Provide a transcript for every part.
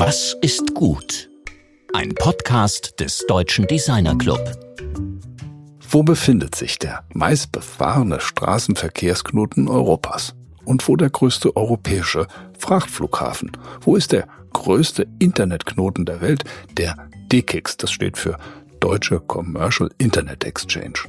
Was ist gut? Ein Podcast des Deutschen Designer Club. Wo befindet sich der meistbefahrene Straßenverkehrsknoten Europas? Und wo der größte europäische Frachtflughafen? Wo ist der größte Internetknoten der Welt, der DKIX, das steht für Deutsche Commercial Internet Exchange?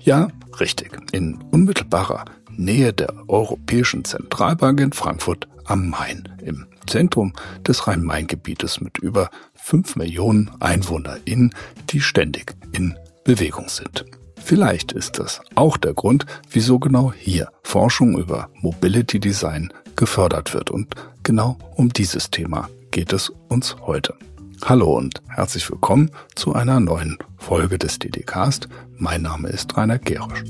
Ja, richtig, in unmittelbarer Nähe der Europäischen Zentralbank in Frankfurt am Main, im Zentrum des Rhein-Main-Gebietes mit über fünf Millionen EinwohnerInnen, die ständig in Bewegung sind. Vielleicht ist das auch der Grund, wieso genau hier Forschung über Mobility Design gefördert wird. Und genau um dieses Thema geht es uns heute. Hallo und herzlich willkommen zu einer neuen Folge des DDcast. Mein Name ist Rainer Gerisch.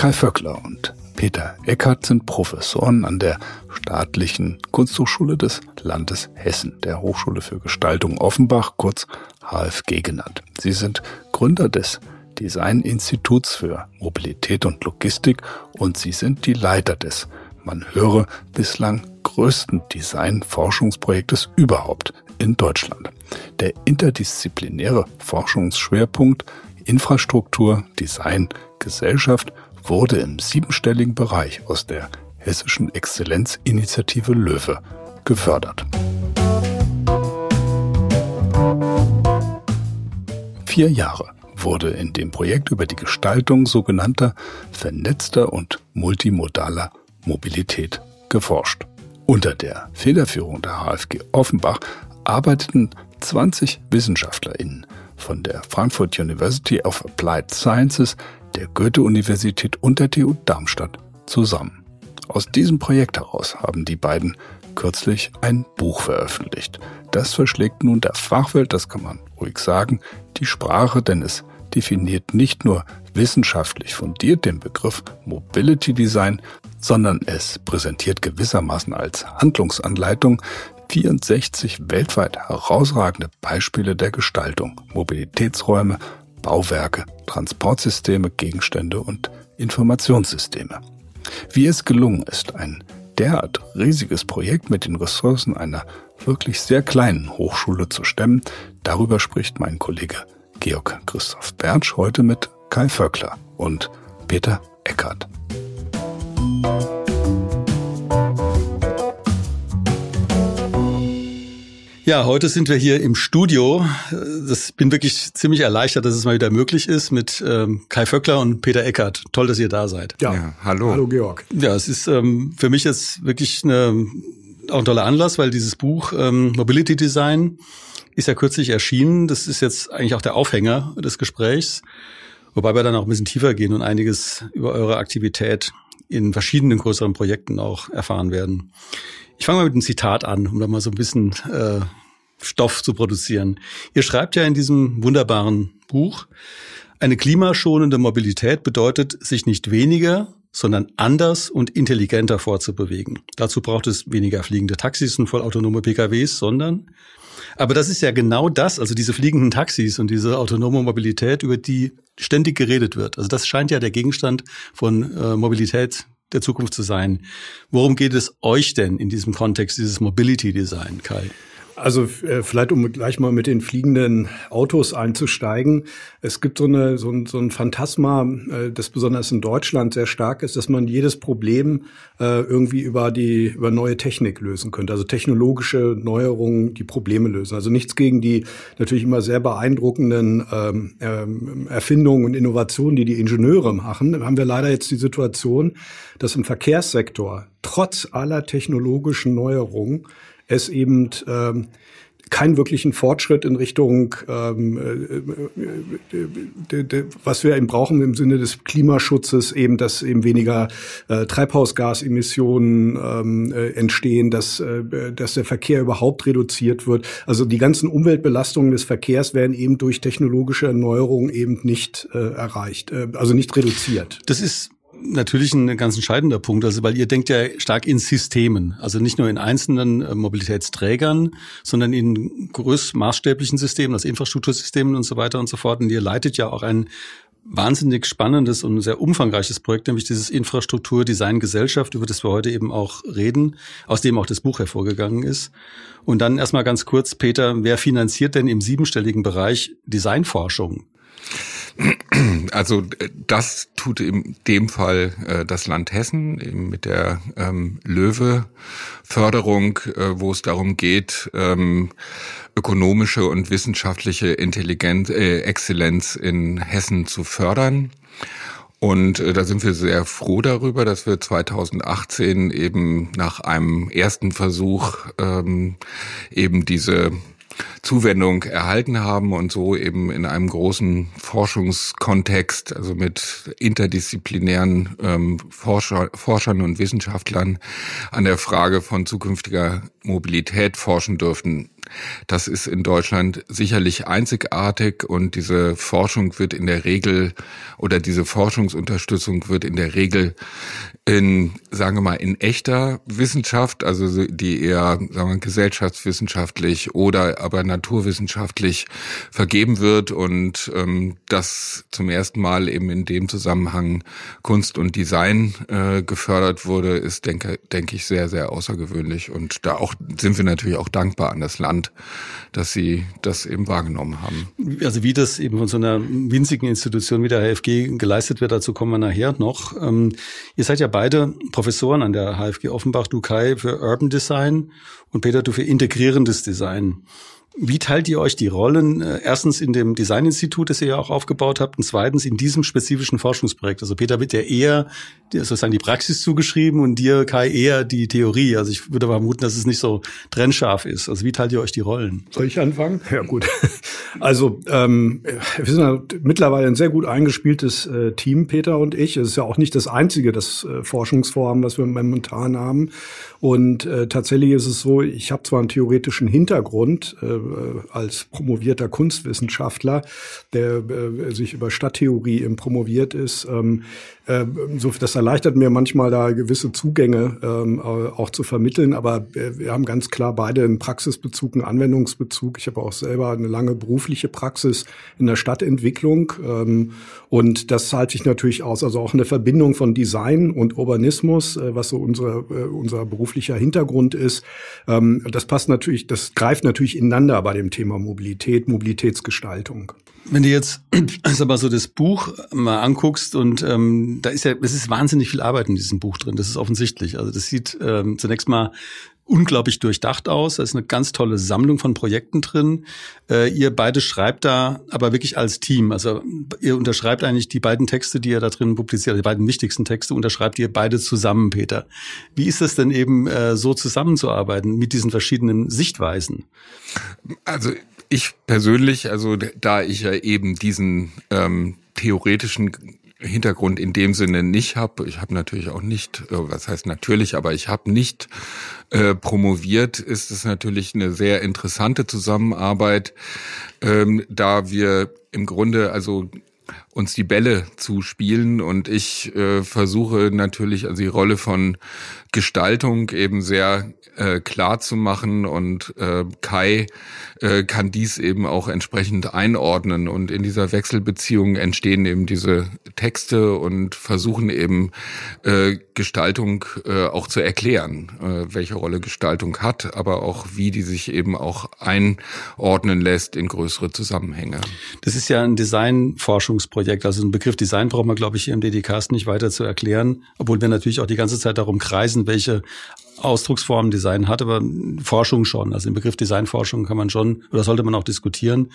Kai Vöckler und Peter Eckert sind Professoren an der Staatlichen Kunsthochschule des Landes Hessen, der Hochschule für Gestaltung Offenbach, kurz HFG genannt. Sie sind Gründer des Design-Instituts für Mobilität und Logistik und sie sind die Leiter des, man höre, bislang größten Design-Forschungsprojektes überhaupt in Deutschland. Der interdisziplinäre Forschungsschwerpunkt Infrastruktur, Design, Gesellschaft wurde im siebenstelligen Bereich aus der Hessischen Exzellenzinitiative Löwe gefördert. Vier Jahre wurde in dem Projekt über die Gestaltung sogenannter vernetzter und multimodaler Mobilität geforscht. Unter der Federführung der HFG Offenbach arbeiteten 20 WissenschaftlerInnen von der Frankfurt University of Applied Sciences der Goethe-Universität und der TU Darmstadt zusammen. Aus diesem Projekt heraus haben die beiden kürzlich ein Buch veröffentlicht. Das verschlägt nun der Fachwelt, das kann man ruhig sagen, die Sprache, denn es definiert nicht nur wissenschaftlich fundiert den Begriff Mobility Design, sondern es präsentiert gewissermaßen als Handlungsanleitung 64 weltweit herausragende Beispiele der Gestaltung, Mobilitätsräume, Bauwerke, Transportsysteme, Gegenstände und Informationssysteme. Wie es gelungen ist, ein derart riesiges Projekt mit den Ressourcen einer wirklich sehr kleinen Hochschule zu stemmen, darüber spricht mein Kollege Georg Christoph Bertsch heute mit Kai Vöckler und Peter Eckert. Ja, heute sind wir hier im Studio. Das bin wirklich ziemlich erleichtert, dass es mal wieder möglich ist mit ähm, Kai Vöckler und Peter Eckert. Toll, dass ihr da seid. Ja, ja hallo. Hallo Georg. Ja, es ist ähm, für mich jetzt wirklich eine, auch ein toller Anlass, weil dieses Buch ähm, Mobility Design ist ja kürzlich erschienen. Das ist jetzt eigentlich auch der Aufhänger des Gesprächs, wobei wir dann auch ein bisschen tiefer gehen und einiges über eure Aktivität in verschiedenen größeren Projekten auch erfahren werden. Ich fange mal mit einem Zitat an, um da mal so ein bisschen äh, Stoff zu produzieren. Ihr schreibt ja in diesem wunderbaren Buch, eine klimaschonende Mobilität bedeutet, sich nicht weniger, sondern anders und intelligenter vorzubewegen. Dazu braucht es weniger fliegende Taxis und vollautonome PKWs, sondern aber das ist ja genau das, also diese fliegenden Taxis und diese autonome Mobilität, über die ständig geredet wird. Also das scheint ja der Gegenstand von äh, Mobilität der Zukunft zu sein. Worum geht es euch denn in diesem Kontext, dieses Mobility Design, Kai? Also äh, vielleicht um gleich mal mit den fliegenden Autos einzusteigen. Es gibt so, eine, so, ein, so ein Phantasma, äh, das besonders in Deutschland sehr stark ist, dass man jedes Problem äh, irgendwie über die über neue Technik lösen könnte. Also technologische Neuerungen, die Probleme lösen. Also nichts gegen die natürlich immer sehr beeindruckenden ähm, ähm, Erfindungen und Innovationen, die die Ingenieure machen. Da haben wir leider jetzt die Situation, dass im Verkehrssektor trotz aller technologischen Neuerungen es eben ähm, keinen wirklichen Fortschritt in Richtung, ähm, äh, äh, was wir eben brauchen im Sinne des Klimaschutzes, eben, dass eben weniger äh, Treibhausgasemissionen ähm, äh, entstehen, dass, äh, dass der Verkehr überhaupt reduziert wird. Also die ganzen Umweltbelastungen des Verkehrs werden eben durch technologische Erneuerung eben nicht äh, erreicht, äh, also nicht reduziert. Das ist natürlich ein ganz entscheidender Punkt, also weil ihr denkt ja stark in Systemen, also nicht nur in einzelnen äh, Mobilitätsträgern, sondern in größmaßstäblichen Systemen, also Infrastruktursystemen und so weiter und so fort. Und ihr leitet ja auch ein wahnsinnig spannendes und sehr umfangreiches Projekt, nämlich dieses Infrastruktur Design Gesellschaft, über das wir heute eben auch reden, aus dem auch das Buch hervorgegangen ist. Und dann erstmal ganz kurz, Peter, wer finanziert denn im siebenstelligen Bereich Designforschung? Also das tut in dem Fall äh, das Land Hessen eben mit der ähm, Löwe-Förderung, äh, wo es darum geht, ähm, ökonomische und wissenschaftliche Intelligenz, äh, Exzellenz in Hessen zu fördern. Und äh, da sind wir sehr froh darüber, dass wir 2018 eben nach einem ersten Versuch ähm, eben diese Zuwendung erhalten haben und so eben in einem großen Forschungskontext, also mit interdisziplinären ähm, Forscher, Forschern und Wissenschaftlern an der Frage von zukünftiger Mobilität forschen dürften. Das ist in Deutschland sicherlich einzigartig und diese Forschung wird in der Regel oder diese Forschungsunterstützung wird in der Regel in, sagen wir mal, in echter Wissenschaft, also die eher, sagen wir, gesellschaftswissenschaftlich oder aber naturwissenschaftlich vergeben wird und ähm, das zum ersten Mal eben in dem Zusammenhang Kunst und Design äh, gefördert wurde, ist, denke, denke ich, sehr, sehr außergewöhnlich und da auch sind wir natürlich auch dankbar an das Land, dass sie das eben wahrgenommen haben. Also wie das eben von so einer winzigen Institution wie der HFG geleistet wird, dazu kommen wir nachher noch. Ähm, ihr seid ja beide Professoren an der HFG Offenbach, du Kai für Urban Design und Peter, du für integrierendes Design. Wie teilt ihr euch die Rollen? Äh, erstens in dem Designinstitut, das ihr ja auch aufgebaut habt, und zweitens in diesem spezifischen Forschungsprojekt. Also Peter wird ja eher sozusagen die Praxis zugeschrieben und dir, Kai, eher die Theorie. Also ich würde vermuten, dass es nicht so trennscharf ist. Also wie teilt ihr euch die Rollen? Soll ich anfangen? Ja, gut. Also ähm, wir sind ja mittlerweile ein sehr gut eingespieltes äh, Team, Peter und ich. Es ist ja auch nicht das einzige das äh, Forschungsvorhaben, was wir momentan haben. Und äh, tatsächlich ist es so, ich habe zwar einen theoretischen Hintergrund äh, als promovierter Kunstwissenschaftler, der äh, sich über Stadttheorie promoviert ist. Ähm, äh, so, das erleichtert mir manchmal da gewisse Zugänge ähm, auch zu vermitteln, aber äh, wir haben ganz klar beide einen Praxisbezug, einen Anwendungsbezug. Ich habe auch selber eine lange berufliche Praxis in der Stadtentwicklung ähm, und das zahlt sich natürlich aus. Also auch eine Verbindung von Design und Urbanismus, äh, was so unsere, äh, unser beruflicher Hintergrund ist. Ähm, das passt natürlich, das greift natürlich ineinander bei dem Thema Mobilität, Mobilitätsgestaltung. Wenn du jetzt sag mal so das Buch mal anguckst und ähm, da ist ja, es ist wahnsinnig viel Arbeit in diesem Buch drin. Das ist offensichtlich. Also das sieht ähm, zunächst mal unglaublich durchdacht aus. Da ist eine ganz tolle Sammlung von Projekten drin. Äh, ihr beide schreibt da aber wirklich als Team. Also ihr unterschreibt eigentlich die beiden Texte, die ihr da drin publiziert, die beiden wichtigsten Texte, unterschreibt ihr beide zusammen, Peter. Wie ist es denn eben äh, so zusammenzuarbeiten mit diesen verschiedenen Sichtweisen? Also ich persönlich, also da ich ja eben diesen ähm, theoretischen Hintergrund in dem Sinne nicht habe. Ich habe natürlich auch nicht, äh, was heißt natürlich, aber ich habe nicht äh, promoviert, ist es natürlich eine sehr interessante Zusammenarbeit, ähm, da wir im Grunde also uns die Bälle zu spielen. Und ich äh, versuche natürlich also die Rolle von Gestaltung eben sehr äh, klar zu machen. Und äh, Kai äh, kann dies eben auch entsprechend einordnen. Und in dieser Wechselbeziehung entstehen eben diese Texte und versuchen eben äh, Gestaltung äh, auch zu erklären, äh, welche Rolle Gestaltung hat, aber auch wie die sich eben auch einordnen lässt in größere Zusammenhänge. Das ist ja ein Designforschungsprojekt, also ein Begriff Design braucht man glaube ich hier im DDcast nicht weiter zu erklären, obwohl wir natürlich auch die ganze Zeit darum kreisen, welche Ausdrucksformen Design hat, aber Forschung schon. Also im Begriff Designforschung kann man schon oder sollte man auch diskutieren.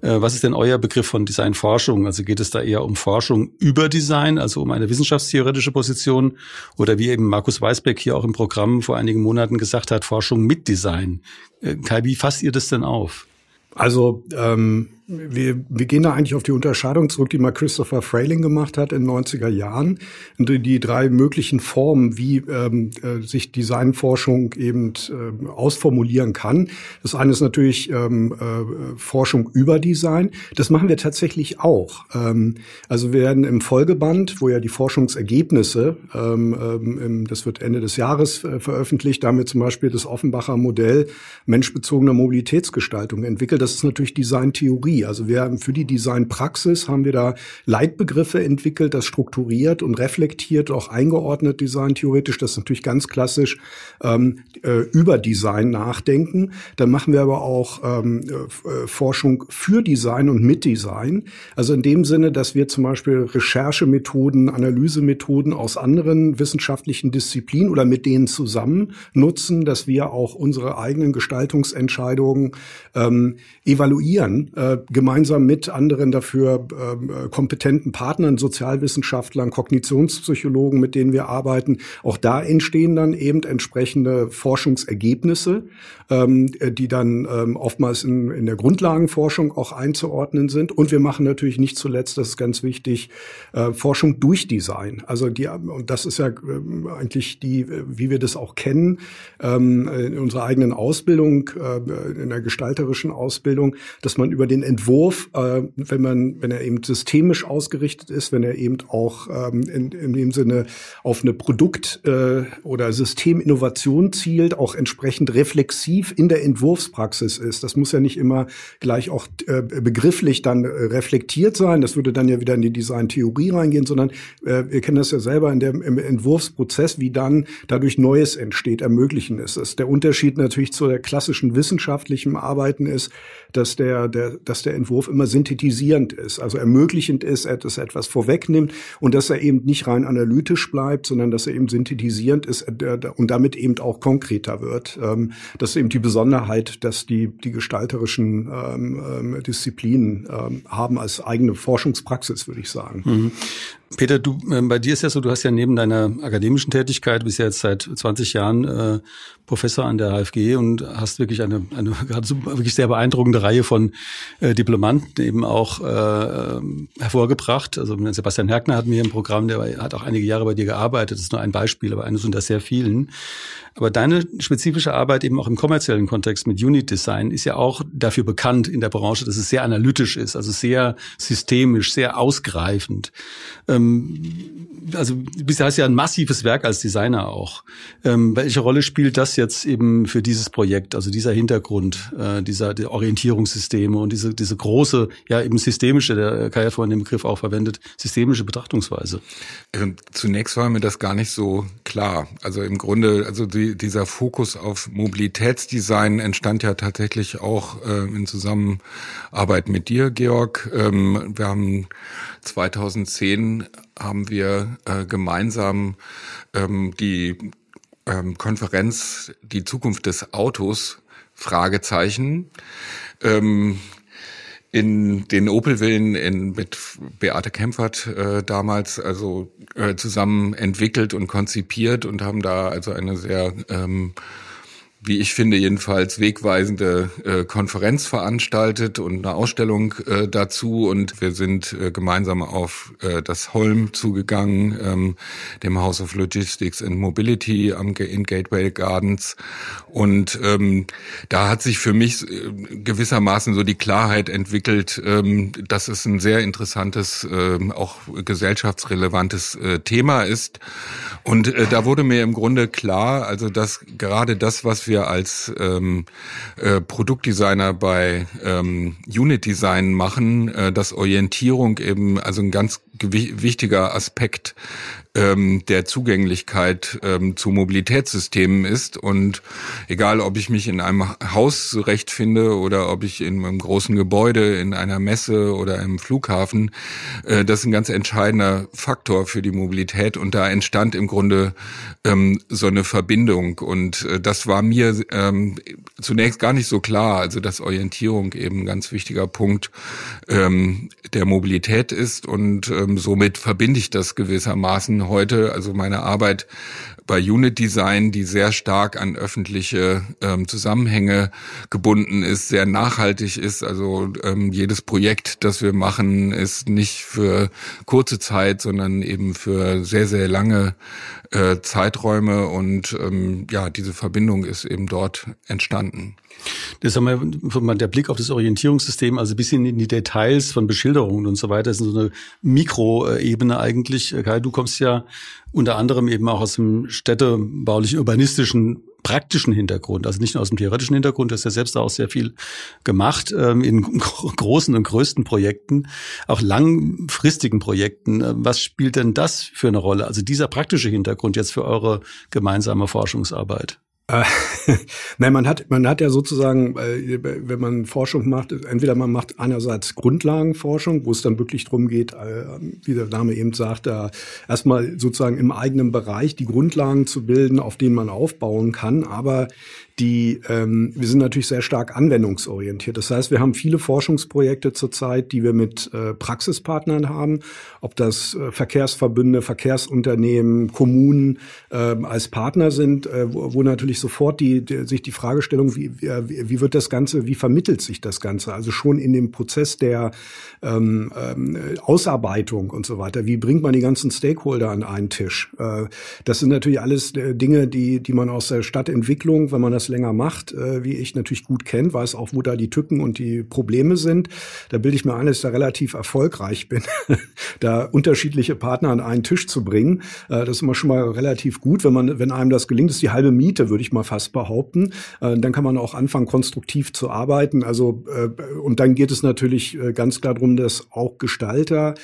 Äh, was ist denn euer Begriff von Designforschung? Also geht es da eher um Forschung über Design, also um eine wissenschaftstheoretische Position oder wie eben Markus Weisbeck hier auch im Programm vor einigen Monaten gesagt hat, Forschung mit Design. Äh, Kai, wie fasst ihr das denn auf? Also ähm, wir, wir gehen da eigentlich auf die Unterscheidung zurück, die mal Christopher Frayling gemacht hat in den 90er Jahren. Und die drei möglichen Formen, wie ähm, äh, sich Designforschung eben äh, ausformulieren kann. Das eine ist natürlich ähm, äh, Forschung über Design. Das machen wir tatsächlich auch. Ähm, also wir werden im Folgeband, wo ja die Forschungsergebnisse, ähm, ähm, das wird Ende des Jahres äh, veröffentlicht, da haben wir zum Beispiel das Offenbacher Modell menschbezogener Mobilitätsgestaltung entwickelt. Das ist natürlich Designtheorie Theorie. Also wir haben für die Designpraxis haben wir da Leitbegriffe entwickelt, das strukturiert und reflektiert, auch eingeordnet Design theoretisch. Das ist natürlich ganz klassisch ähm, äh, über Design nachdenken. Dann machen wir aber auch ähm, äh, Forschung für Design und mit Design. Also in dem Sinne, dass wir zum Beispiel Recherchemethoden, Analysemethoden aus anderen wissenschaftlichen Disziplinen oder mit denen zusammen nutzen, dass wir auch unsere eigenen Gestaltungsentscheidungen ähm, evaluieren, äh, gemeinsam mit anderen dafür äh, kompetenten Partnern, Sozialwissenschaftlern, Kognitionspsychologen, mit denen wir arbeiten. Auch da entstehen dann eben entsprechende Forschungsergebnisse, ähm, die dann ähm, oftmals in, in der Grundlagenforschung auch einzuordnen sind. Und wir machen natürlich nicht zuletzt, das ist ganz wichtig, äh, Forschung durch Design. Also die, und das ist ja äh, eigentlich die, wie wir das auch kennen, ähm, in unserer eigenen Ausbildung, äh, in der gestalterischen Ausbildung, dass man über den Entwurf, äh, wenn man, wenn er eben systemisch ausgerichtet ist, wenn er eben auch ähm, in, in dem Sinne auf eine Produkt- äh, oder Systeminnovation zielt, auch entsprechend reflexiv in der Entwurfspraxis ist. Das muss ja nicht immer gleich auch äh, begrifflich dann äh, reflektiert sein. Das würde dann ja wieder in die Designtheorie reingehen, sondern äh, wir kennen das ja selber in dem, im Entwurfsprozess, wie dann dadurch Neues entsteht, ermöglichen ist es. Der Unterschied natürlich zu der klassischen wissenschaftlichen Arbeiten ist, dass der, der, dass der Entwurf immer synthetisierend ist, also ermöglichend ist, dass er etwas vorwegnimmt und dass er eben nicht rein analytisch bleibt, sondern dass er eben synthetisierend ist äh, und damit eben auch konkreter wird. Ähm, das ist eben die Besonderheit, dass die, die gestalterischen ähm, ähm Disziplinen haben als eigene Forschungspraxis, würde ich sagen. Mhm. Peter, du, bei dir ist ja so, du hast ja neben deiner akademischen Tätigkeit, bist ja jetzt seit 20 Jahren äh, Professor an der HFG und hast wirklich eine, eine gerade wirklich sehr beeindruckende Reihe von äh, Diplomanten eben auch äh, hervorgebracht. Also Sebastian Herkner hat mir im Programm, der hat auch einige Jahre bei dir gearbeitet. Das ist nur ein Beispiel, aber eines unter sehr vielen. Aber deine spezifische Arbeit eben auch im kommerziellen Kontext mit Unit Design ist ja auch dafür bekannt in der Branche, dass es sehr analytisch ist, also sehr systemisch, sehr ausgreifend. Ähm, also du bist ja ein massives Werk als Designer auch. Ähm, welche Rolle spielt das jetzt eben für dieses Projekt, also dieser Hintergrund, äh, dieser die Orientierungssysteme und diese, diese große, ja eben systemische, der Kai hat vorhin den Begriff auch verwendet, systemische Betrachtungsweise? Ähm, zunächst war mir das gar nicht so klar. Also im Grunde, also die, dieser Fokus auf Mobilitätsdesign entstand ja tatsächlich auch äh, in Zusammenarbeit mit dir, Georg. Ähm, wir haben 2010 haben wir äh, gemeinsam ähm, die ähm, Konferenz Die Zukunft des Autos Fragezeichen ähm, in den Opelwillen in, mit Beate Kempfert äh, damals also äh, zusammen entwickelt und konzipiert und haben da also eine sehr ähm, wie ich finde, jedenfalls wegweisende äh, Konferenz veranstaltet und eine Ausstellung äh, dazu. Und wir sind äh, gemeinsam auf äh, das Holm zugegangen, ähm, dem House of Logistics and Mobility am, in Gateway Gardens. Und ähm, da hat sich für mich äh, gewissermaßen so die Klarheit entwickelt, ähm, dass es ein sehr interessantes, äh, auch gesellschaftsrelevantes äh, Thema ist. Und äh, da wurde mir im Grunde klar, also dass gerade das, was wir wir als ähm, äh, Produktdesigner bei ähm, Unit Design machen, äh, dass Orientierung eben also ein ganz wichtiger Aspekt ähm, der Zugänglichkeit ähm, zu Mobilitätssystemen ist. Und egal, ob ich mich in einem Haus zurechtfinde oder ob ich in einem großen Gebäude, in einer Messe oder im Flughafen, äh, das ist ein ganz entscheidender Faktor für die Mobilität. Und da entstand im Grunde ähm, so eine Verbindung. Und äh, das war mir ähm, zunächst gar nicht so klar. Also dass Orientierung eben ein ganz wichtiger Punkt ähm, der Mobilität ist. Und ähm, somit verbinde ich das gewissermaßen heute, also meine Arbeit bei Unit Design, die sehr stark an öffentliche ähm, Zusammenhänge gebunden ist, sehr nachhaltig ist. Also ähm, jedes Projekt, das wir machen, ist nicht für kurze Zeit, sondern eben für sehr, sehr lange äh, Zeiträume und ähm, ja, diese Verbindung ist eben dort entstanden. Das haben wir, der Blick auf das Orientierungssystem, also bis in die Details von Beschilderungen und so weiter, ist so eine Mikroebene eigentlich. Kai, du kommst ja unter anderem eben auch aus dem städtebaulichen, urbanistischen praktischen Hintergrund, also nicht nur aus dem theoretischen Hintergrund, das ist ja selbst auch sehr viel gemacht ähm, in großen und größten Projekten, auch langfristigen Projekten. Äh, was spielt denn das für eine Rolle? Also dieser praktische Hintergrund jetzt für eure gemeinsame Forschungsarbeit? Äh, Nein, man hat, man hat ja sozusagen, wenn man Forschung macht, entweder man macht einerseits Grundlagenforschung, wo es dann wirklich darum geht, äh, wie der Name eben sagt, da erstmal sozusagen im eigenen Bereich die Grundlagen zu bilden, auf denen man aufbauen kann. Aber die ähm, wir sind natürlich sehr stark anwendungsorientiert. Das heißt, wir haben viele Forschungsprojekte zurzeit, die wir mit äh, Praxispartnern haben, ob das äh, Verkehrsverbünde, Verkehrsunternehmen, Kommunen äh, als Partner sind, äh, wo, wo natürlich sofort die, die, sich die Fragestellung, wie, wie, wie wird das Ganze, wie vermittelt sich das Ganze? Also schon in dem Prozess der ähm, ähm, Ausarbeitung und so weiter. Wie bringt man die ganzen Stakeholder an einen Tisch? Äh, das sind natürlich alles äh, Dinge, die, die man aus der Stadtentwicklung, wenn man das das länger macht, äh, wie ich natürlich gut kenne, weiß auch, wo da die Tücken und die Probleme sind. Da bilde ich mir ein, dass ich da relativ erfolgreich bin, da unterschiedliche Partner an einen Tisch zu bringen. Äh, das ist immer schon mal relativ gut, wenn man, wenn einem das gelingt, das ist die halbe Miete, würde ich mal fast behaupten. Äh, dann kann man auch anfangen, konstruktiv zu arbeiten. Also äh, und dann geht es natürlich äh, ganz klar darum, dass auch Gestalter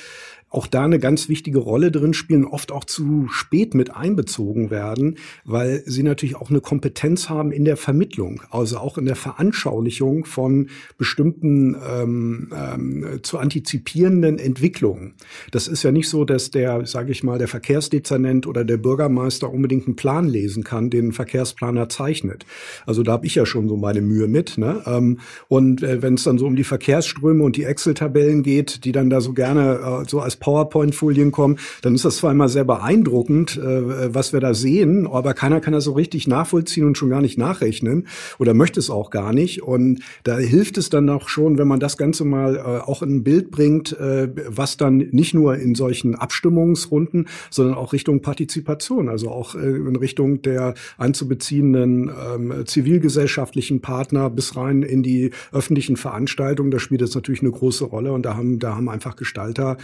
auch da eine ganz wichtige Rolle drin spielen, oft auch zu spät mit einbezogen werden, weil sie natürlich auch eine Kompetenz haben in der Vermittlung, also auch in der Veranschaulichung von bestimmten ähm, ähm, zu antizipierenden Entwicklungen. Das ist ja nicht so, dass der, sage ich mal, der Verkehrsdezernent oder der Bürgermeister unbedingt einen Plan lesen kann, den ein Verkehrsplaner zeichnet. Also da habe ich ja schon so meine Mühe mit. Ne? Ähm, und äh, wenn es dann so um die Verkehrsströme und die Excel-Tabellen geht, die dann da so gerne äh, so als PowerPoint-Folien kommen, dann ist das zwar immer sehr beeindruckend, äh, was wir da sehen, aber keiner kann das so richtig nachvollziehen und schon gar nicht nachrechnen oder möchte es auch gar nicht. Und da hilft es dann auch schon, wenn man das Ganze mal äh, auch in ein Bild bringt, äh, was dann nicht nur in solchen Abstimmungsrunden, sondern auch Richtung Partizipation, also auch äh, in Richtung der einzubeziehenden ähm, zivilgesellschaftlichen Partner bis rein in die öffentlichen Veranstaltungen. Da spielt es natürlich eine große Rolle und da haben, da haben einfach Gestalter,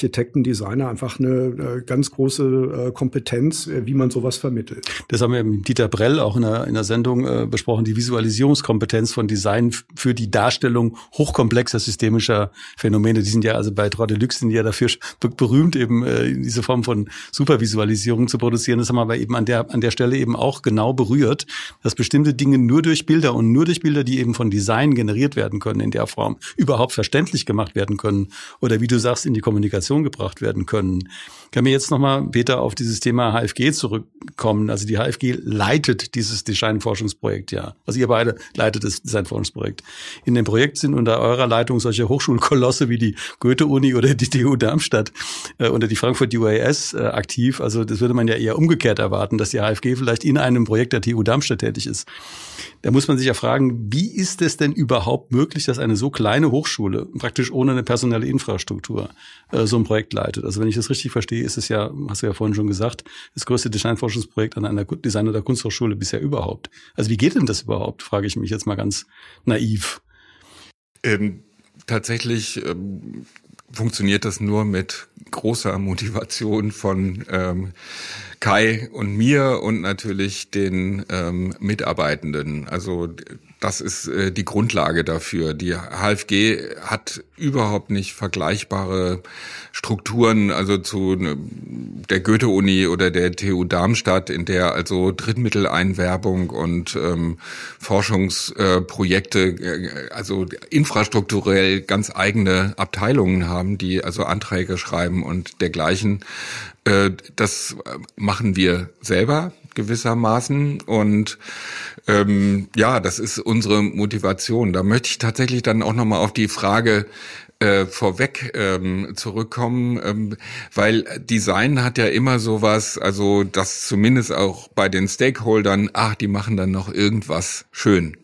Architekten, Designer einfach eine, ganz große äh, Kompetenz, äh, wie man sowas vermittelt. Das haben wir mit Dieter Brell auch in der, in der Sendung äh, besprochen, die Visualisierungskompetenz von Design für die Darstellung hochkomplexer systemischer Phänomene. Die sind ja also bei Deluxe sind ja dafür berühmt, eben diese Form von Supervisualisierung zu produzieren. Das haben wir aber eben an der, an der Stelle eben auch genau berührt, dass bestimmte Dinge nur durch Bilder und nur durch Bilder, die eben von Design generiert werden können in der Form, überhaupt verständlich gemacht werden können. Oder wie du sagst, in die Kommunikation Kommunikation gebracht werden können. Kann mir jetzt nochmal, Peter, auf dieses Thema HFG zurückkommen. Also die HFG leitet dieses Designforschungsprojekt ja. Also ihr beide leitet das Designforschungsprojekt. In dem Projekt sind unter eurer Leitung solche Hochschulkolosse wie die Goethe-Uni oder die TU Darmstadt äh, oder die Frankfurt UAS äh, aktiv. Also das würde man ja eher umgekehrt erwarten, dass die HFG vielleicht in einem Projekt der TU Darmstadt tätig ist. Da muss man sich ja fragen, wie ist es denn überhaupt möglich, dass eine so kleine Hochschule praktisch ohne eine personelle Infrastruktur äh, so ein Projekt leitet? Also wenn ich das richtig verstehe, ist es ja, hast du ja vorhin schon gesagt, das größte Designforschungsprojekt an einer Design- oder Kunsthochschule bisher überhaupt. Also wie geht denn das überhaupt, frage ich mich jetzt mal ganz naiv. Ähm, tatsächlich ähm, funktioniert das nur mit großer Motivation von ähm, Kai und mir und natürlich den ähm, Mitarbeitenden. Also das ist äh, die Grundlage dafür. Die HFG hat überhaupt nicht vergleichbare Strukturen, also zu ne, der Goethe-Uni oder der TU Darmstadt, in der also Drittmitteleinwerbung und ähm, Forschungsprojekte, äh, also infrastrukturell ganz eigene Abteilungen haben, die also Anträge schreiben und dergleichen. Äh, das machen wir selber gewissermaßen. Und ähm, ja, das ist unsere Motivation. Da möchte ich tatsächlich dann auch nochmal auf die Frage äh, vorweg ähm, zurückkommen, ähm, weil Design hat ja immer sowas, also das zumindest auch bei den Stakeholdern, ach, die machen dann noch irgendwas schön.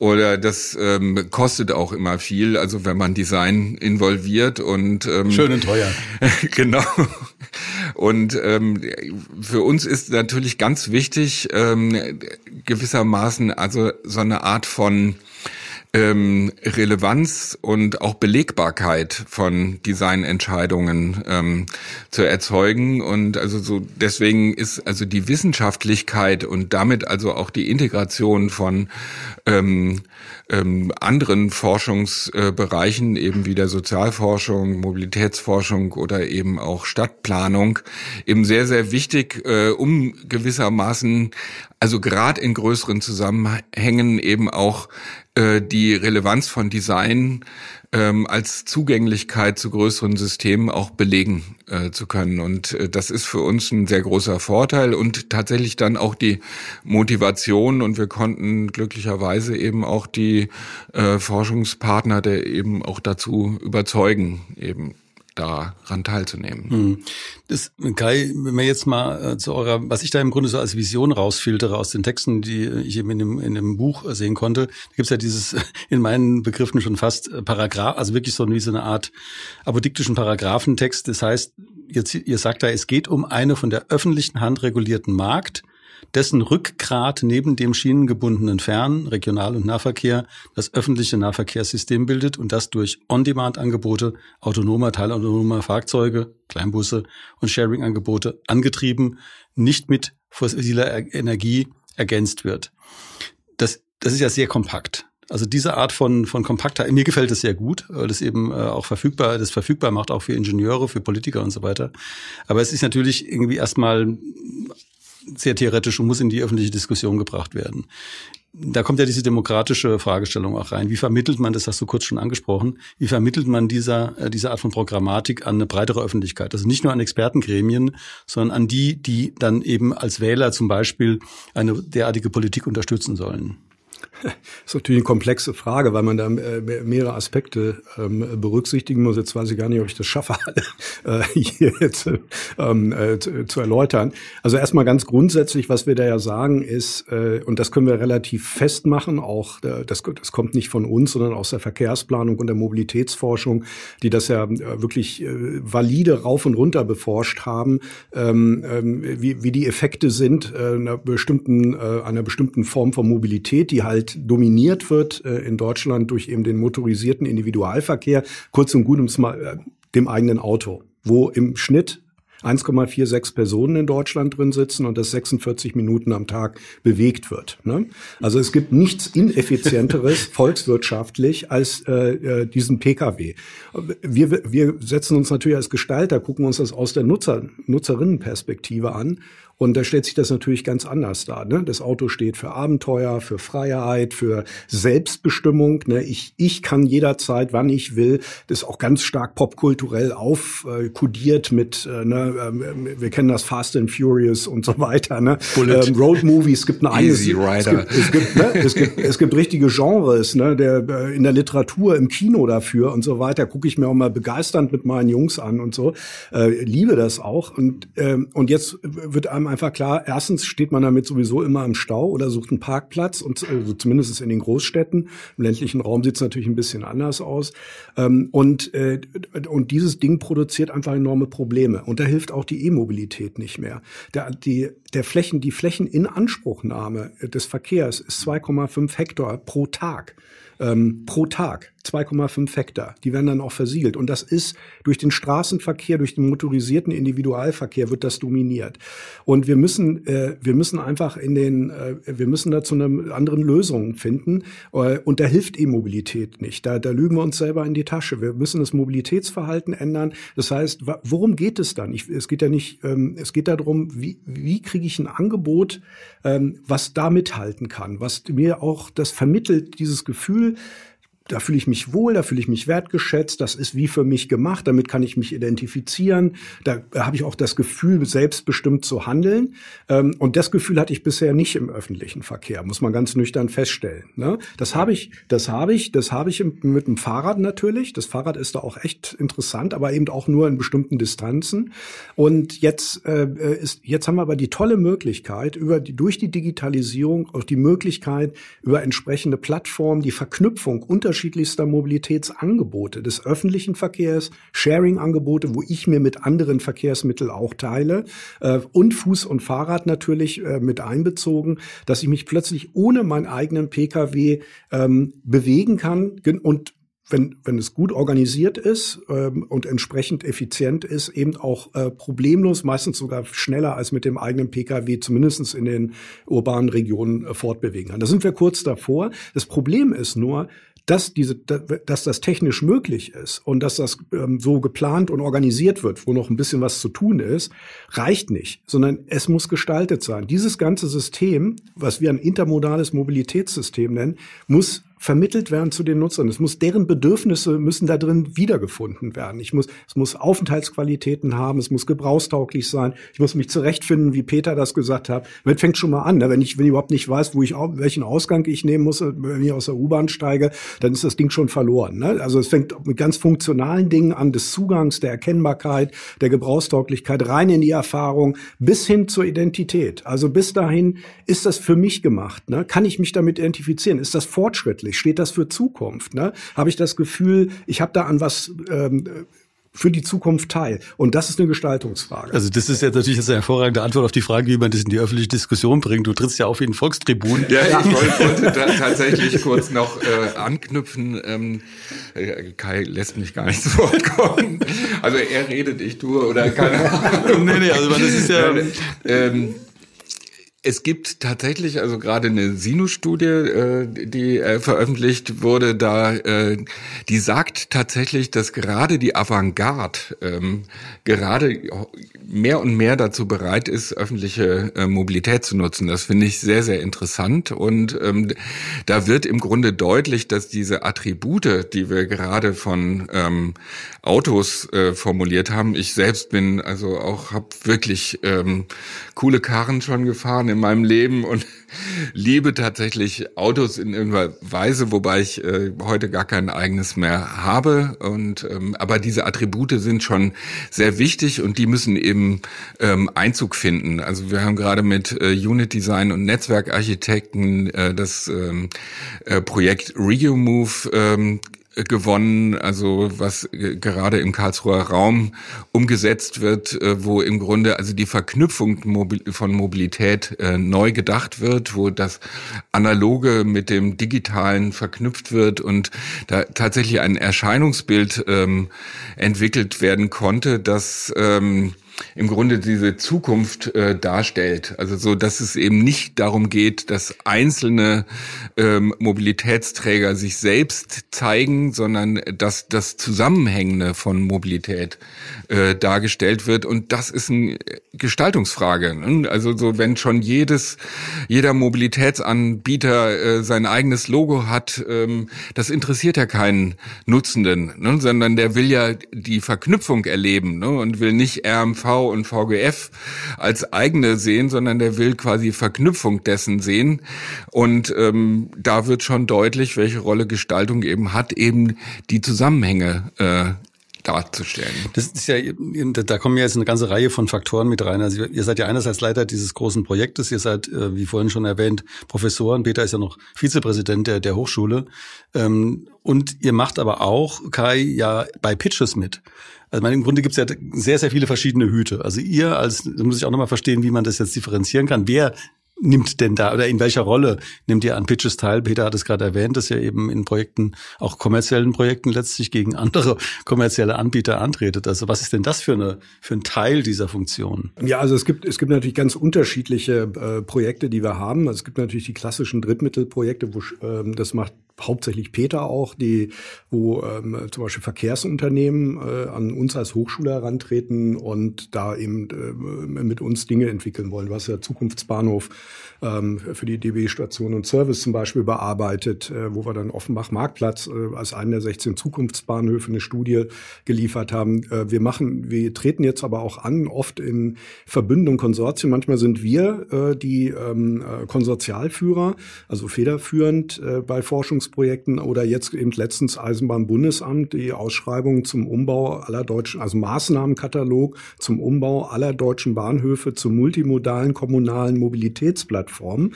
Oder das ähm, kostet auch immer viel, also wenn man Design involviert und ähm, schön und teuer. genau. Und ähm, für uns ist natürlich ganz wichtig, ähm, gewissermaßen also so eine Art von ähm, Relevanz und auch Belegbarkeit von Designentscheidungen ähm, zu erzeugen. Und also so deswegen ist also die Wissenschaftlichkeit und damit also auch die Integration von ähm, ähm, anderen Forschungsbereichen, eben wie der Sozialforschung, Mobilitätsforschung oder eben auch Stadtplanung, eben sehr, sehr wichtig, äh, um gewissermaßen, also gerade in größeren Zusammenhängen eben auch äh, die Relevanz von Design ähm, als Zugänglichkeit zu größeren Systemen auch belegen äh, zu können. Und äh, das ist für uns ein sehr großer Vorteil und tatsächlich dann auch die Motivation. Und wir konnten glücklicherweise eben auch die äh, Forschungspartner der eben auch dazu überzeugen, eben daran teilzunehmen. Hm. Das, Kai, wenn wir jetzt mal äh, zu eurer, was ich da im Grunde so als Vision rausfiltere aus den Texten, die ich eben in dem, in dem Buch sehen konnte, gibt's ja dieses in meinen Begriffen schon fast äh, Paragraph, also wirklich so wie so eine Art apodiktischen Paragraphentext. Das heißt, ihr, ihr sagt da, es geht um eine von der öffentlichen Hand regulierten Markt, dessen Rückgrat neben dem schienengebundenen Fern-, Regional- und Nahverkehr das öffentliche Nahverkehrssystem bildet und das durch On-Demand-Angebote autonomer, teilautonomer Fahrzeuge, Kleinbusse und Sharing-Angebote angetrieben, nicht mit fossiler Energie ergänzt wird. Das, das ist ja sehr kompakt. Also diese Art von, von Kompaktheit, mir gefällt es sehr gut, weil das eben äh, auch verfügbar, das verfügbar macht, auch für Ingenieure, für Politiker und so weiter. Aber es ist natürlich irgendwie erstmal sehr theoretisch und muss in die öffentliche Diskussion gebracht werden. Da kommt ja diese demokratische Fragestellung auch rein. Wie vermittelt man, das hast du kurz schon angesprochen, wie vermittelt man dieser, äh, diese Art von Programmatik an eine breitere Öffentlichkeit? Also nicht nur an Expertengremien, sondern an die, die dann eben als Wähler zum Beispiel eine derartige Politik unterstützen sollen. Das ist natürlich eine komplexe Frage, weil man da äh, mehrere Aspekte ähm, berücksichtigen muss. Jetzt weiß ich gar nicht, ob ich das schaffe, alle äh, hier jetzt ähm, äh, zu, erläutern. Also erstmal ganz grundsätzlich, was wir da ja sagen ist, und das können wir relativ festmachen, auch das, kommt nicht von uns, sondern aus der Verkehrsplanung und der Mobilitätsforschung, die das ja wirklich valide rauf und runter beforscht haben, ähm, wie, wie die Effekte sind einer bestimmten, einer bestimmten Form von Mobilität, die halt dominiert wird äh, in Deutschland durch eben den motorisierten Individualverkehr, kurz und gut äh, dem eigenen Auto, wo im Schnitt 1,46 Personen in Deutschland drin sitzen und das 46 Minuten am Tag bewegt wird. Ne? Also es gibt nichts ineffizienteres volkswirtschaftlich als äh, äh diesen Pkw. Wir, wir setzen uns natürlich als Gestalter, gucken uns das aus der Nutzer, Nutzerinnenperspektive an und da stellt sich das natürlich ganz anders dar. Ne? Das Auto steht für Abenteuer, für Freiheit, für Selbstbestimmung. Ne? Ich, ich kann jederzeit, wann ich will, das ist auch ganz stark popkulturell aufkodiert mit, äh, ne, äh, wir kennen das Fast and Furious und so weiter. Ne? Ähm, Road Movies, es gibt eine Easy Rider. Es gibt, es gibt, ne, es gibt, es gibt richtige Genres, ne, der, äh, in der Literatur, im Kino dafür und so weiter. Gucke ich mir auch mal begeisternd mit meinen Jungs an und so. Äh, liebe das auch. Und, ähm, und jetzt wird einem einfach klar, erstens steht man damit sowieso immer im Stau oder sucht einen Parkplatz und also zumindest in den Großstädten. Im ländlichen Raum sieht es natürlich ein bisschen anders aus. Ähm, und, äh, und dieses Ding produziert einfach enorme Probleme. Und da hilft auch die E-Mobilität nicht mehr. Die, der Flächen, die Flächeninanspruchnahme des Verkehrs ist 2,5 Hektar pro Tag ähm, pro Tag. 2,5 Hektar. Die werden dann auch versiegelt. Und das ist durch den Straßenverkehr, durch den motorisierten Individualverkehr wird das dominiert. Und wir müssen, äh, wir müssen einfach in den, äh, wir müssen da zu einer anderen Lösung finden. Äh, und da hilft E-Mobilität nicht. Da, da lügen wir uns selber in die Tasche. Wir müssen das Mobilitätsverhalten ändern. Das heißt, worum geht es dann? Ich, es geht ja nicht, ähm, es geht darum, wie, wie kriege ich ein Angebot, ähm, was da mithalten kann, was mir auch das vermittelt, dieses Gefühl, da fühle ich mich wohl, da fühle ich mich wertgeschätzt, das ist wie für mich gemacht, damit kann ich mich identifizieren, da habe ich auch das Gefühl, selbstbestimmt zu handeln. Ähm, und das Gefühl hatte ich bisher nicht im öffentlichen Verkehr, muss man ganz nüchtern feststellen. Ne? Das habe ich, das habe ich, das habe ich mit dem Fahrrad natürlich. Das Fahrrad ist da auch echt interessant, aber eben auch nur in bestimmten Distanzen. Und jetzt äh, ist, jetzt haben wir aber die tolle Möglichkeit, über die, durch die Digitalisierung auch die Möglichkeit, über entsprechende Plattformen die Verknüpfung unterschiedlicher unterschiedlichster Mobilitätsangebote des öffentlichen Verkehrs, Sharing-Angebote, wo ich mir mit anderen Verkehrsmitteln auch teile äh, und Fuß und Fahrrad natürlich äh, mit einbezogen, dass ich mich plötzlich ohne meinen eigenen Pkw ähm, bewegen kann und wenn, wenn es gut organisiert ist ähm, und entsprechend effizient ist, eben auch äh, problemlos, meistens sogar schneller als mit dem eigenen Pkw, zumindestens in den urbanen Regionen äh, fortbewegen kann. Da sind wir kurz davor. Das Problem ist nur, dass diese, dass das technisch möglich ist und dass das ähm, so geplant und organisiert wird, wo noch ein bisschen was zu tun ist, reicht nicht, sondern es muss gestaltet sein. Dieses ganze System, was wir ein intermodales Mobilitätssystem nennen, muss vermittelt werden zu den Nutzern. Es muss deren Bedürfnisse müssen da drin wiedergefunden werden. Ich muss, es muss Aufenthaltsqualitäten haben, es muss gebrauchstauglich sein. Ich muss mich zurechtfinden, wie Peter das gesagt hat. Damit fängt schon mal an. Ne? Wenn ich, wenn ich überhaupt nicht weiß, wo ich welchen Ausgang ich nehmen muss, wenn ich aus der U-Bahn steige, dann ist das Ding schon verloren. Ne? Also es fängt mit ganz funktionalen Dingen an, des Zugangs, der Erkennbarkeit, der Gebrauchstauglichkeit, rein in die Erfahrung, bis hin zur Identität. Also bis dahin ist das für mich gemacht. Ne? Kann ich mich damit identifizieren? Ist das fortschrittlich? Eigentlich? Steht das für Zukunft? Ne? Habe ich das Gefühl, ich habe da an was ähm, für die Zukunft teil. Und das ist eine Gestaltungsfrage. Also das ist jetzt natürlich eine hervorragende Antwort auf die Frage, wie man das in die öffentliche Diskussion bringt. Du trittst ja auf wie ein Volkstribun. Ja, ich wollte tatsächlich kurz noch äh, anknüpfen. Ähm, äh, Kai lässt mich gar nicht zu Wort kommen. Also er redet, ich tue oder keine Ahnung. nee, nee, also das ist ja... Ähm, es gibt tatsächlich also gerade eine Sinus-Studie, äh, die äh, veröffentlicht wurde, da äh, die sagt tatsächlich, dass gerade die Avantgarde ähm, gerade mehr und mehr dazu bereit ist, öffentliche äh, Mobilität zu nutzen. Das finde ich sehr, sehr interessant. Und ähm, da wird im Grunde deutlich, dass diese Attribute, die wir gerade von ähm, Autos äh, formuliert haben, ich selbst bin also auch, habe wirklich ähm, coole Karren schon gefahren in meinem Leben und liebe tatsächlich Autos in irgendeiner Weise, wobei ich äh, heute gar kein eigenes mehr habe. Und ähm, aber diese Attribute sind schon sehr wichtig und die müssen eben ähm, Einzug finden. Also wir haben gerade mit äh, Unit Design und Netzwerkarchitekten äh, das ähm, äh, Projekt RegioMove ähm, gewonnen, also was gerade im Karlsruher Raum umgesetzt wird, äh, wo im Grunde also die Verknüpfung von Mobilität äh, neu gedacht wird, wo das Analoge mit dem Digitalen verknüpft wird und da tatsächlich ein Erscheinungsbild ähm, entwickelt werden konnte, das ähm, im Grunde diese Zukunft äh, darstellt. Also so, dass es eben nicht darum geht, dass einzelne ähm, Mobilitätsträger sich selbst zeigen, sondern dass das Zusammenhängende von Mobilität äh, dargestellt wird. Und das ist eine Gestaltungsfrage. Ne? Also so, wenn schon jedes, jeder Mobilitätsanbieter äh, sein eigenes Logo hat, ähm, das interessiert ja keinen Nutzenden, ne? sondern der will ja die Verknüpfung erleben ne? und will nicht RMV und VGF als eigene sehen, sondern der will quasi Verknüpfung dessen sehen. Und ähm, da wird schon deutlich, welche Rolle Gestaltung eben hat, eben die Zusammenhänge äh, darzustellen. Das ist ja, da kommen ja jetzt eine ganze Reihe von Faktoren mit rein. Also ihr seid ja einerseits Leiter dieses großen Projektes, ihr seid, äh, wie vorhin schon erwähnt, Professoren. Peter ist ja noch Vizepräsident der, der Hochschule. Ähm, und ihr macht aber auch, Kai, ja bei Pitches mit. Also im Grunde gibt es ja sehr, sehr viele verschiedene Hüte. Also ihr als, da muss ich auch nochmal verstehen, wie man das jetzt differenzieren kann. Wer nimmt denn da oder in welcher Rolle nimmt ihr an Pitches teil? Peter hat es gerade erwähnt, dass ihr eben in Projekten, auch kommerziellen Projekten letztlich gegen andere kommerzielle Anbieter antretet. Also was ist denn das für eine für ein Teil dieser Funktion? Ja, also es gibt es gibt natürlich ganz unterschiedliche äh, Projekte, die wir haben. Also es gibt natürlich die klassischen Drittmittelprojekte, wo ähm, das macht hauptsächlich Peter auch, die, wo ähm, zum Beispiel Verkehrsunternehmen äh, an uns als Hochschule herantreten und da eben äh, mit uns Dinge entwickeln wollen. Hast ja Zukunftsbahnhof ähm, für die DB-Station und Service zum Beispiel bearbeitet, äh, wo wir dann Offenbach Marktplatz äh, als einen der 16 Zukunftsbahnhöfe eine Studie geliefert haben. Äh, wir machen, wir treten jetzt aber auch an, oft in Verbündung Konsortien. Manchmal sind wir äh, die ähm, äh, Konsortialführer, also federführend äh, bei Forschungs Forschungsprojekten oder jetzt eben letztens Eisenbahnbundesamt die Ausschreibung zum Umbau aller deutschen, also Maßnahmenkatalog zum Umbau aller deutschen Bahnhöfe zu multimodalen kommunalen Mobilitätsplattformen.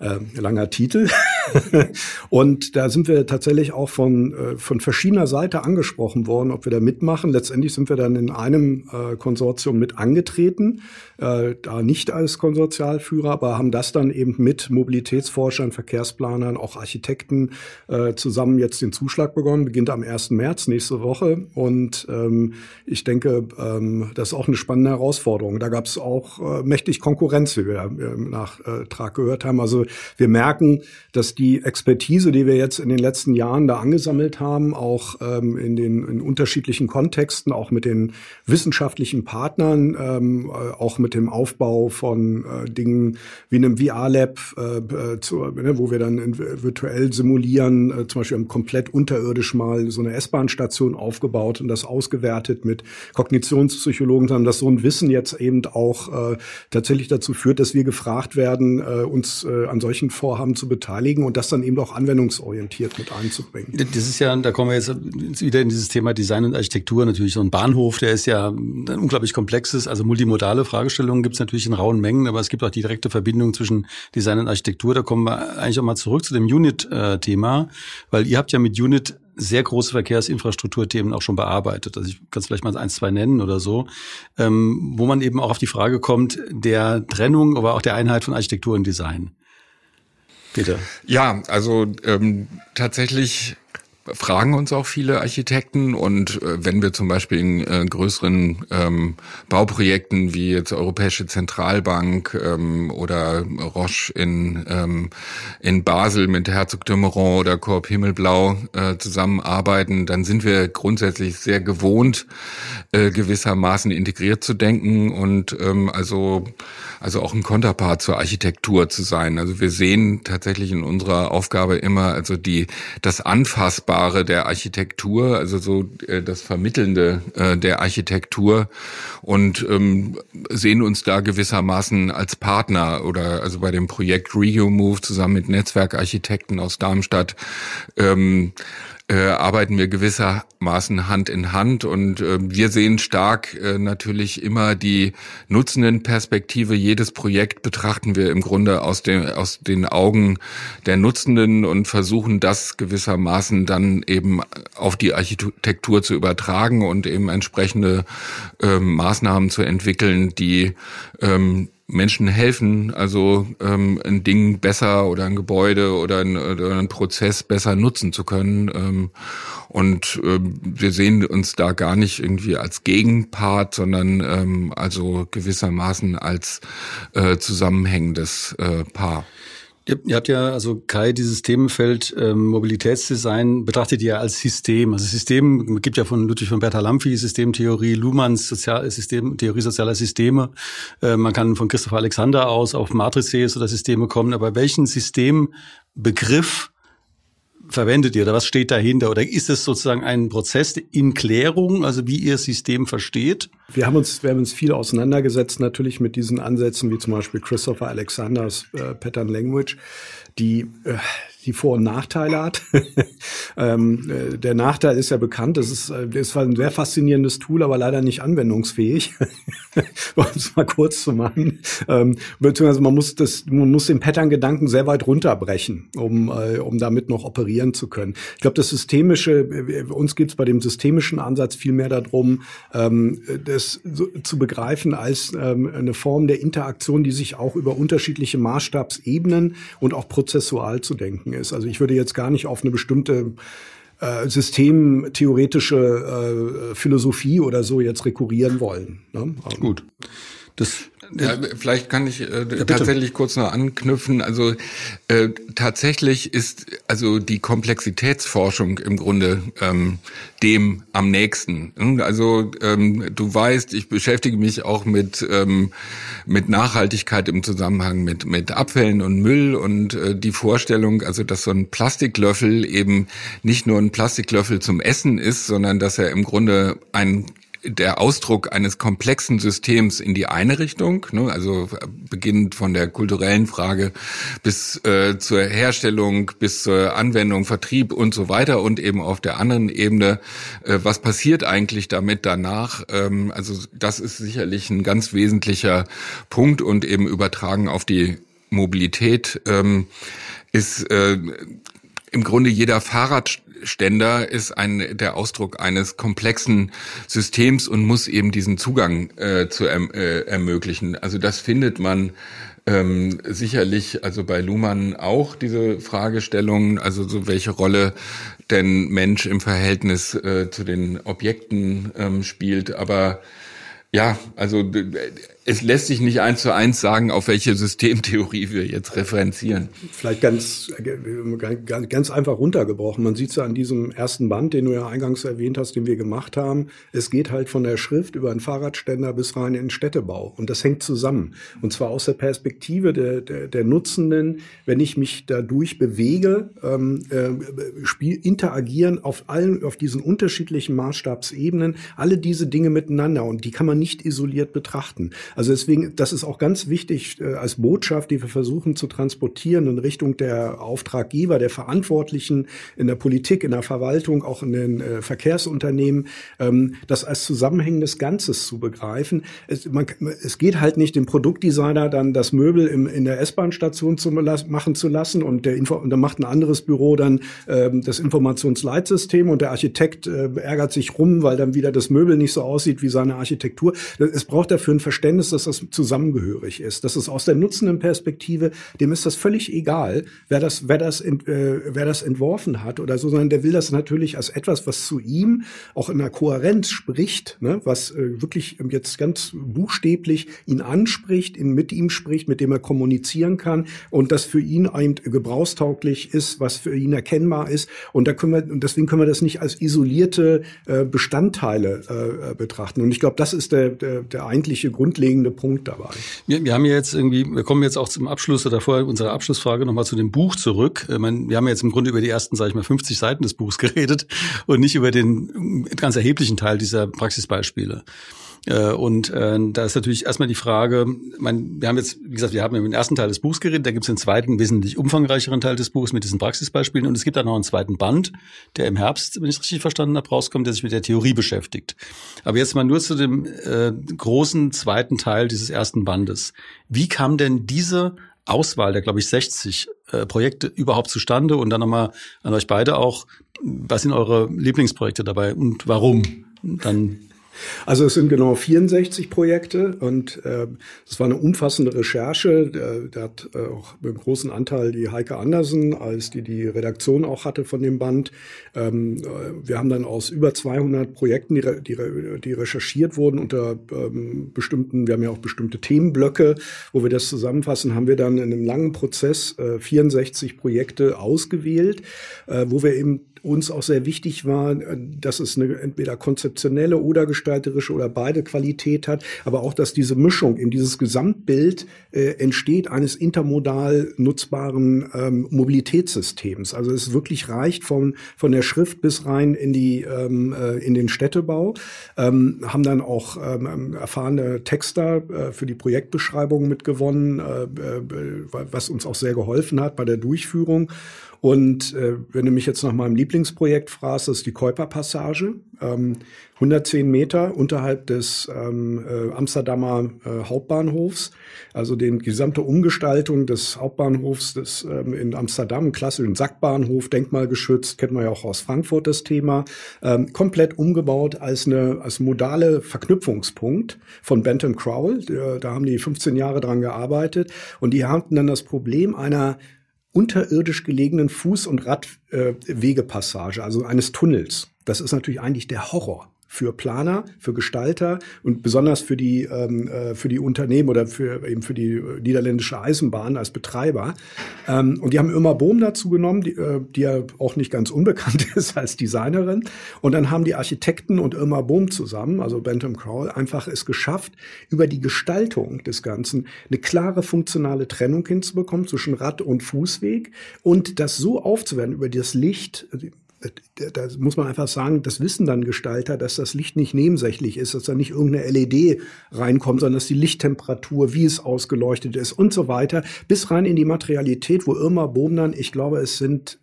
Äh, langer Titel. und da sind wir tatsächlich auch von, äh, von verschiedener Seite angesprochen worden, ob wir da mitmachen. Letztendlich sind wir dann in einem äh, Konsortium mit angetreten, äh, da nicht als Konsortialführer, aber haben das dann eben mit Mobilitätsforschern, Verkehrsplanern, auch Architekten äh, zusammen jetzt den Zuschlag begonnen, beginnt am 1. März nächste Woche. Und ähm, ich denke, ähm, das ist auch eine spannende Herausforderung. Da gab es auch äh, mächtig Konkurrenz, wie wir im Nachtrag gehört haben. Also wir merken, dass die Expertise, die wir jetzt in den letzten Jahren da angesammelt haben, auch ähm, in den in unterschiedlichen Kontexten, auch mit den wissenschaftlichen Partnern, ähm, äh, auch mit dem Aufbau von äh, Dingen wie einem VR-Lab, äh, äh, zu, ne, wo wir dann virtuell simulieren, äh, zum Beispiel komplett unterirdisch mal so eine S-Bahn-Station aufgebaut und das ausgewertet mit Kognitionspsychologen, haben dass so ein Wissen jetzt eben auch äh, tatsächlich dazu führt, dass wir gefragt werden, äh, uns äh, an solchen Vorhaben zu beteiligen und das dann eben auch anwendungsorientiert mit einzubringen. Das ist ja, da kommen wir jetzt wieder in dieses Thema Design und Architektur natürlich. So ein Bahnhof, der ist ja ein unglaublich komplexes, also multimodale Fragestellungen gibt es natürlich in rauen Mengen, aber es gibt auch die direkte Verbindung zwischen Design und Architektur. Da kommen wir eigentlich auch mal zurück zu dem Unit-Thema, weil ihr habt ja mit Unit sehr große Verkehrsinfrastrukturthemen auch schon bearbeitet. Also ich kann es vielleicht mal eins, zwei nennen oder so, ähm, wo man eben auch auf die Frage kommt der Trennung, aber auch der Einheit von Architektur und Design. Bitte. Ja, also ähm, tatsächlich fragen uns auch viele Architekten und äh, wenn wir zum Beispiel in äh, größeren ähm, Bauprojekten wie jetzt Europäische Zentralbank ähm, oder Roche in, ähm, in Basel mit Herzog de Meuron oder Korb Himmelblau äh, zusammenarbeiten, dann sind wir grundsätzlich sehr gewohnt, äh, gewissermaßen integriert zu denken und ähm, also also auch ein Konterpart zur Architektur zu sein. Also wir sehen tatsächlich in unserer Aufgabe immer also die das Anfassbare der Architektur, also so äh, das Vermittelnde äh, der Architektur und ähm, sehen uns da gewissermaßen als Partner oder also bei dem Projekt ReUmove zusammen mit Netzwerkarchitekten aus Darmstadt ähm, äh, arbeiten wir gewissermaßen Hand in Hand und äh, wir sehen stark äh, natürlich immer die nutzenden Perspektive. Jedes Projekt betrachten wir im Grunde aus, dem, aus den Augen der Nutzenden und versuchen das gewissermaßen dann eben auf die Architektur zu übertragen und eben entsprechende ähm, Maßnahmen zu entwickeln, die ähm, Menschen helfen, also ähm, ein Ding besser oder ein Gebäude oder ein, oder ein Prozess besser nutzen zu können. Ähm, und ähm, wir sehen uns da gar nicht irgendwie als Gegenpart, sondern ähm, also gewissermaßen als äh, zusammenhängendes äh, Paar. Ihr habt ja, also Kai, dieses Themenfeld ähm, Mobilitätsdesign betrachtet ihr als System. Also System gibt ja von Ludwig von Bertalampi Systemtheorie, Luhmanns Sozial System, Theorie sozialer Systeme. Äh, man kann von Christopher Alexander aus auf Matrices oder Systeme kommen. Aber welchen Systembegriff verwendet ihr oder was steht dahinter? Oder ist es sozusagen ein Prozess in Klärung, also wie ihr System versteht? Wir haben uns, wir haben uns viel auseinandergesetzt natürlich mit diesen Ansätzen, wie zum Beispiel Christopher Alexanders äh, Pattern Language, die äh, die Vor- und Nachteile hat. ähm, äh, der Nachteil ist ja bekannt. Das ist, äh, das ein sehr faszinierendes Tool, aber leider nicht anwendungsfähig. um es mal kurz zu machen. Ähm, beziehungsweise man muss das, man muss den Pattern-Gedanken sehr weit runterbrechen, um, äh, um damit noch operieren zu können. Ich glaube, das systemische, äh, uns geht es bei dem systemischen Ansatz viel mehr darum, ähm, das so, zu begreifen als ähm, eine Form der Interaktion, die sich auch über unterschiedliche Maßstabsebenen und auch prozessual zu denken ist. Also ich würde jetzt gar nicht auf eine bestimmte äh, systemtheoretische äh, Philosophie oder so jetzt rekurrieren wollen. Ne? Gut. Das ja, vielleicht kann ich äh, ja, tatsächlich kurz noch anknüpfen. Also äh, tatsächlich ist also die Komplexitätsforschung im Grunde ähm, dem am nächsten. Hm, also ähm, du weißt, ich beschäftige mich auch mit ähm, mit Nachhaltigkeit im Zusammenhang mit mit Abfällen und Müll und äh, die Vorstellung, also dass so ein Plastiklöffel eben nicht nur ein Plastiklöffel zum Essen ist, sondern dass er im Grunde ein der Ausdruck eines komplexen Systems in die eine Richtung, ne, also beginnend von der kulturellen Frage bis äh, zur Herstellung, bis zur Anwendung, Vertrieb und so weiter und eben auf der anderen Ebene, äh, was passiert eigentlich damit danach? Ähm, also das ist sicherlich ein ganz wesentlicher Punkt und eben übertragen auf die Mobilität ähm, ist äh, im Grunde jeder Fahrradständer ist ein der Ausdruck eines komplexen Systems und muss eben diesen Zugang äh, zu erm-, äh, ermöglichen. Also das findet man ähm, sicherlich, also bei Luhmann auch diese Fragestellungen, also so welche Rolle denn Mensch im Verhältnis äh, zu den Objekten ähm, spielt, aber ja, also es lässt sich nicht eins zu eins sagen, auf welche Systemtheorie wir jetzt referenzieren. Vielleicht ganz, ganz einfach runtergebrochen. Man sieht es ja an diesem ersten Band, den du ja eingangs erwähnt hast, den wir gemacht haben. Es geht halt von der Schrift über einen Fahrradständer bis rein in den Städtebau. Und das hängt zusammen. Und zwar aus der Perspektive der, der, der Nutzenden, wenn ich mich dadurch bewege, ähm, äh, spiel, interagieren auf allen, auf diesen unterschiedlichen Maßstabsebenen, alle diese Dinge miteinander. Und die kann man nicht isoliert betrachten. Also deswegen, das ist auch ganz wichtig äh, als Botschaft, die wir versuchen zu transportieren in Richtung der Auftraggeber, der Verantwortlichen in der Politik, in der Verwaltung, auch in den äh, Verkehrsunternehmen, ähm, das als zusammenhängendes Ganzes zu begreifen. Es, man, es geht halt nicht dem Produktdesigner dann das Möbel im, in der S-Bahn-Station zu machen zu lassen und der Info und dann macht ein anderes Büro dann ähm, das Informationsleitsystem und der Architekt äh, ärgert sich rum, weil dann wieder das Möbel nicht so aussieht wie seine Architektur. Es braucht dafür ein Verständnis ist, dass das zusammengehörig ist. Das ist aus der nutzenden Perspektive, dem ist das völlig egal, wer das, wer das, äh, wer das entworfen hat oder so, sondern der will das natürlich als etwas, was zu ihm auch in der Kohärenz spricht, ne, was äh, wirklich jetzt ganz buchstäblich ihn anspricht, ihn mit ihm spricht, mit dem er kommunizieren kann und das für ihn eben gebrauchstauglich ist, was für ihn erkennbar ist. Und da können wir, und deswegen können wir das nicht als isolierte äh, Bestandteile äh, betrachten. Und ich glaube, das ist der, der, der eigentliche grundlegende grundlegende Punkt dabei. Wir, wir haben ja jetzt irgendwie, wir kommen jetzt auch zum Abschluss oder vorher unserer Abschlussfrage nochmal zu dem Buch zurück. Ich meine, wir haben ja jetzt im Grunde über die ersten, sage ich mal, 50 Seiten des Buchs geredet und nicht über den ganz erheblichen Teil dieser Praxisbeispiele. Äh, und äh, da ist natürlich erstmal die Frage, mein, wir haben jetzt, wie gesagt, wir haben im ersten Teil des Buchs geredet, da gibt es den zweiten, wesentlich umfangreicheren Teil des Buchs mit diesen Praxisbeispielen und es gibt dann noch einen zweiten Band, der im Herbst, wenn ich es richtig verstanden habe, rauskommt, der sich mit der Theorie beschäftigt. Aber jetzt mal nur zu dem äh, großen zweiten Teil dieses ersten Bandes. Wie kam denn diese Auswahl der, glaube ich, 60 äh, Projekte überhaupt zustande? Und dann nochmal an euch beide auch, was sind eure Lieblingsprojekte dabei und warum? Dann also es sind genau 64 Projekte und äh, es war eine umfassende Recherche. Da, da hat äh, auch einen großen Anteil die Heike Andersen, als die die Redaktion auch hatte von dem Band. Ähm, äh, wir haben dann aus über 200 Projekten, die, die, die recherchiert wurden unter ähm, bestimmten, wir haben ja auch bestimmte Themenblöcke, wo wir das zusammenfassen, haben wir dann in einem langen Prozess äh, 64 Projekte ausgewählt, äh, wo wir eben uns auch sehr wichtig war, dass es eine entweder konzeptionelle oder gestalterische oder beide Qualität hat, aber auch, dass diese Mischung in dieses Gesamtbild äh, entsteht eines intermodal nutzbaren ähm, Mobilitätssystems. Also es wirklich reicht von, von der Schrift bis rein in die ähm, äh, in den Städtebau. Ähm, haben dann auch ähm, erfahrene Texter äh, für die Projektbeschreibung mitgewonnen, äh, äh, was uns auch sehr geholfen hat bei der Durchführung. Und äh, wenn du mich jetzt nach meinem Lieblingsprojekt fragst, das ist die Käuperpassage. Ähm, 110 Meter unterhalb des ähm, äh, Amsterdamer äh, Hauptbahnhofs. Also die gesamte Umgestaltung des Hauptbahnhofs des, ähm, in Amsterdam, klassischen Sackbahnhof, denkmalgeschützt, kennt man ja auch aus Frankfurt das Thema. Ähm, komplett umgebaut als eine als modale Verknüpfungspunkt von Bentham Crowell. Da, da haben die 15 Jahre dran gearbeitet. Und die hatten dann das Problem einer unterirdisch gelegenen Fuß- und Radwegepassage, äh, also eines Tunnels. Das ist natürlich eigentlich der Horror für Planer, für Gestalter und besonders für die ähm, äh, für die Unternehmen oder für eben für die niederländische Eisenbahn als Betreiber. Ähm, und die haben Irma Bohm dazu genommen, die, äh, die ja auch nicht ganz unbekannt ist als Designerin. Und dann haben die Architekten und Irma Bohm zusammen, also Bentham Crowell, einfach es geschafft, über die Gestaltung des Ganzen eine klare funktionale Trennung hinzubekommen zwischen Rad- und Fußweg und das so aufzuwerten über das Licht, da muss man einfach sagen, das wissen dann Gestalter, dass das Licht nicht nebensächlich ist, dass da nicht irgendeine LED reinkommt, sondern dass die Lichttemperatur, wie es ausgeleuchtet ist und so weiter, bis rein in die Materialität, wo Irma Bohmnan, ich glaube, es sind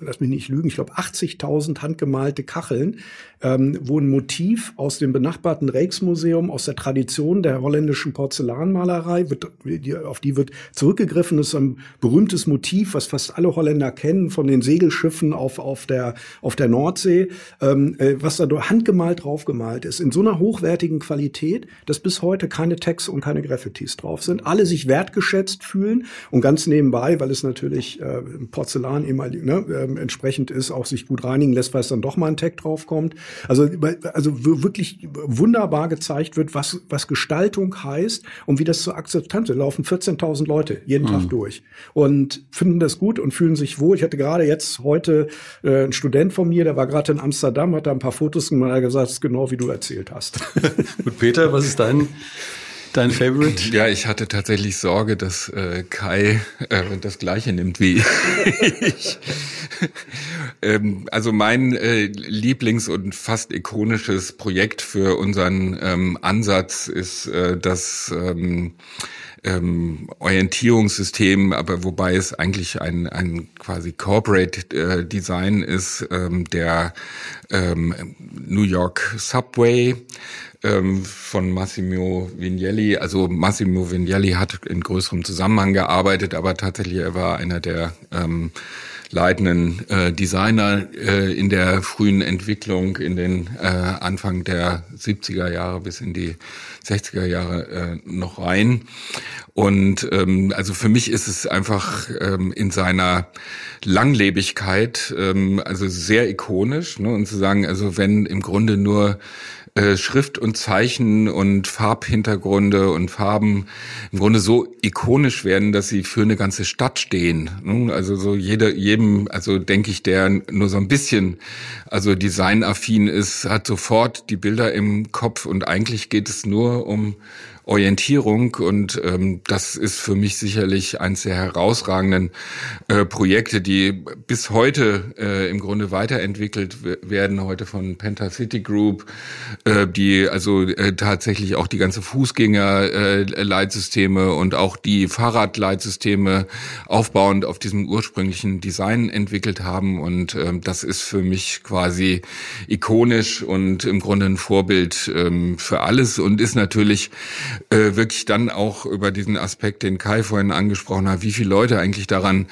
lass mich nicht lügen, ich glaube 80.000 handgemalte Kacheln, ähm, wo ein Motiv aus dem benachbarten Rijksmuseum, aus der Tradition der holländischen Porzellanmalerei, wird, auf die wird zurückgegriffen. Das ist ein berühmtes Motiv, was fast alle Holländer kennen, von den Segelschiffen auf, auf, der, auf der Nordsee, ähm, äh, was da handgemalt draufgemalt ist, in so einer hochwertigen Qualität, dass bis heute keine Texte und keine Graffitis drauf sind. Alle sich wertgeschätzt fühlen und ganz nebenbei, weil es natürlich äh, Porzellan immer ne, äh, entsprechend ist, auch sich gut reinigen lässt, weil es dann doch mal ein Tag draufkommt. Also, also wirklich wunderbar gezeigt wird, was, was Gestaltung heißt und wie das zur Akzeptanz ist. laufen 14.000 Leute jeden mhm. Tag durch und finden das gut und fühlen sich wohl. Ich hatte gerade jetzt heute äh, einen Student von mir, der war gerade in Amsterdam, hat da ein paar Fotos gemacht, hat gesagt, das ist genau wie du erzählt hast. gut, Peter, was ist dein dein Favorite? Ja, ich hatte tatsächlich Sorge, dass äh, Kai äh, das gleiche nimmt wie ich. ähm, also mein äh, Lieblings- und fast ikonisches Projekt für unseren ähm, Ansatz ist äh, das ähm, ähm, Orientierungssystem, aber wobei es eigentlich ein, ein quasi Corporate äh, Design ist, ähm, der ähm, New York Subway ähm, von Massimo Vignelli. Also Massimo Vignelli hat in größerem Zusammenhang gearbeitet, aber tatsächlich er war einer der ähm, leitenden äh, Designer äh, in der frühen Entwicklung in den äh, Anfang der 70er Jahre bis in die 60er Jahre äh, noch rein. Und ähm, also für mich ist es einfach ähm, in seiner Langlebigkeit ähm, also sehr ikonisch ne, und zu sagen, also wenn im Grunde nur äh, Schrift und Zeichen und Farbhintergründe und Farben im Grunde so ikonisch werden, dass sie für eine ganze Stadt stehen. Ne? Also so jeder, jedem, also denke ich, der nur so ein bisschen, also designaffin ist, hat sofort die Bilder im Kopf und eigentlich geht es nur um Orientierung und ähm, das ist für mich sicherlich eines der herausragenden äh, Projekte, die bis heute äh, im Grunde weiterentwickelt werden, heute von Penta City Group, äh, die also äh, tatsächlich auch die ganze Fußgänger-Leitsysteme äh, und auch die Fahrradleitsysteme aufbauend auf diesem ursprünglichen Design entwickelt haben. Und äh, das ist für mich quasi ikonisch und im Grunde ein Vorbild ähm, für alles und ist natürlich äh, wirklich dann auch über diesen Aspekt, den Kai vorhin angesprochen hat, wie viele Leute eigentlich daran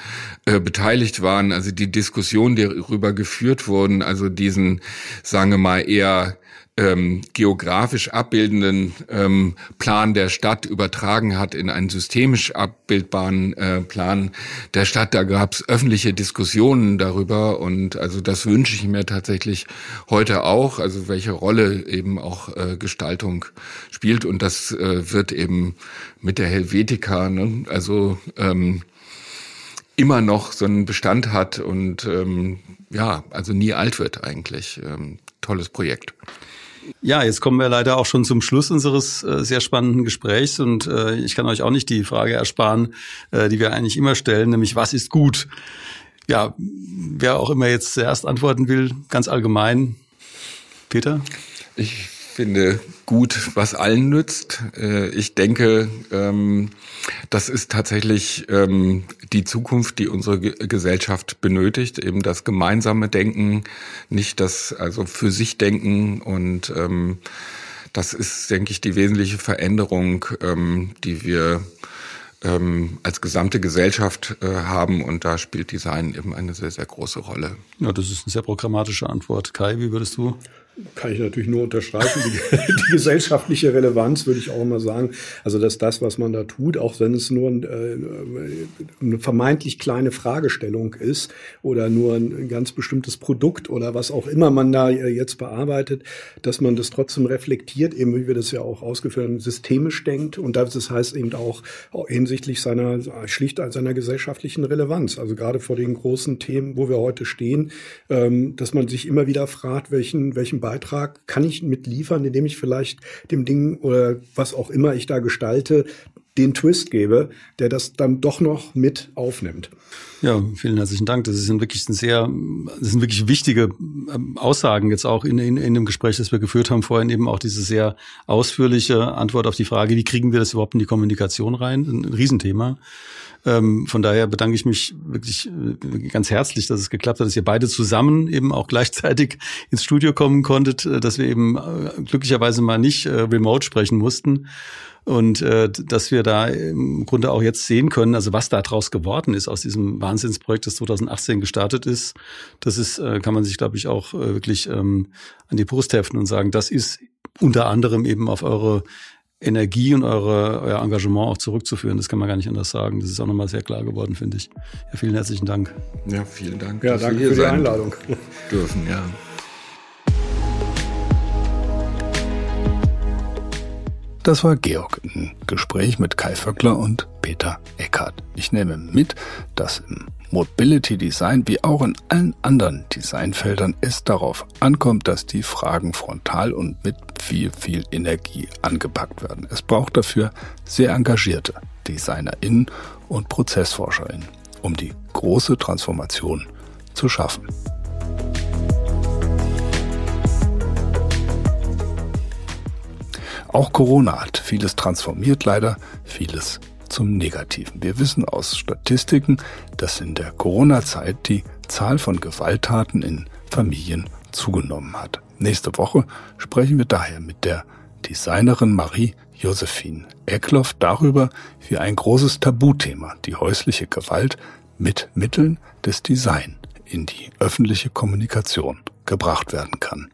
äh, beteiligt waren, also die Diskussion, die darüber geführt wurden, also diesen, sagen wir mal, eher ähm, geografisch abbildenden ähm, Plan der Stadt übertragen hat in einen systemisch abbildbaren äh, Plan der Stadt. Da gab es öffentliche Diskussionen darüber und also das wünsche ich mir tatsächlich heute auch, also welche Rolle eben auch äh, Gestaltung spielt und das äh, wird eben mit der Helvetica, ne, also ähm, immer noch so einen Bestand hat und ähm, ja, also nie alt wird eigentlich. Ähm, tolles Projekt. Ja, jetzt kommen wir leider auch schon zum Schluss unseres äh, sehr spannenden Gesprächs und äh, ich kann euch auch nicht die Frage ersparen, äh, die wir eigentlich immer stellen, nämlich was ist gut? Ja, wer auch immer jetzt zuerst antworten will, ganz allgemein. Peter? Ich finde gut, was allen nützt. Äh, ich denke, ähm, das ist tatsächlich ähm, die Zukunft, die unsere Gesellschaft benötigt, eben das gemeinsame Denken, nicht das also für sich Denken und ähm, das ist, denke ich, die wesentliche Veränderung, die wir als gesamte Gesellschaft äh, haben und da spielt Design eben eine sehr, sehr große Rolle. Ja, das ist eine sehr programmatische Antwort. Kai, wie würdest du kann ich natürlich nur unterstreichen. Die, die, gesellschaftliche Relevanz würde ich auch immer sagen. Also, dass das, was man da tut, auch wenn es nur äh, eine vermeintlich kleine Fragestellung ist oder nur ein, ganz bestimmtes Produkt oder was auch immer man da äh, jetzt bearbeitet, dass man das trotzdem reflektiert, eben wie wir das ja auch ausgeführt haben, systemisch denkt und das heißt eben auch hinsichtlich seiner, schlicht seiner gesellschaftlichen Relevanz. Also gerade vor den großen Themen, wo wir heute stehen, ähm, dass man sich immer wieder fragt, welchen, welchen Beitrag kann ich mitliefern, indem ich vielleicht dem Ding oder was auch immer ich da gestalte, den Twist gebe, der das dann doch noch mit aufnimmt. Ja, vielen herzlichen Dank. Das sind wirklich sehr, das sind wirklich wichtige ähm, Aussagen jetzt auch in, in, in dem Gespräch, das wir geführt haben vorhin eben auch diese sehr ausführliche Antwort auf die Frage, wie kriegen wir das überhaupt in die Kommunikation rein? Ein Riesenthema. Ähm, von daher bedanke ich mich wirklich äh, ganz herzlich, dass es geklappt hat, dass ihr beide zusammen eben auch gleichzeitig ins Studio kommen konntet, äh, dass wir eben äh, glücklicherweise mal nicht äh, remote sprechen mussten und äh, dass wir da im Grunde auch jetzt sehen können, also was da draus geworden ist aus diesem Wahnsinnsprojekt, das 2018 gestartet ist, das ist, äh, kann man sich, glaube ich, auch äh, wirklich ähm, an die Brust heften und sagen, das ist unter anderem eben auf eure Energie und eure, euer Engagement auch zurückzuführen. Das kann man gar nicht anders sagen. Das ist auch nochmal sehr klar geworden, finde ich. Ja, vielen herzlichen Dank. Ja, vielen Dank. Ja, danke für die Einladung. Dürfen, ja. Das war Georg im Gespräch mit Kai Vöckler und Peter Eckert. Ich nehme mit, dass im Mobility Design wie auch in allen anderen Designfeldern es darauf ankommt, dass die Fragen frontal und mit viel, viel Energie angepackt werden. Es braucht dafür sehr engagierte DesignerInnen und ProzessforscherInnen, um die große Transformation zu schaffen. Auch Corona hat vieles transformiert, leider vieles zum Negativen. Wir wissen aus Statistiken, dass in der Corona-Zeit die Zahl von Gewalttaten in Familien zugenommen hat. Nächste Woche sprechen wir daher mit der Designerin Marie Josephine Eckloff darüber, wie ein großes Tabuthema, die häusliche Gewalt, mit Mitteln des Design in die öffentliche Kommunikation gebracht werden kann.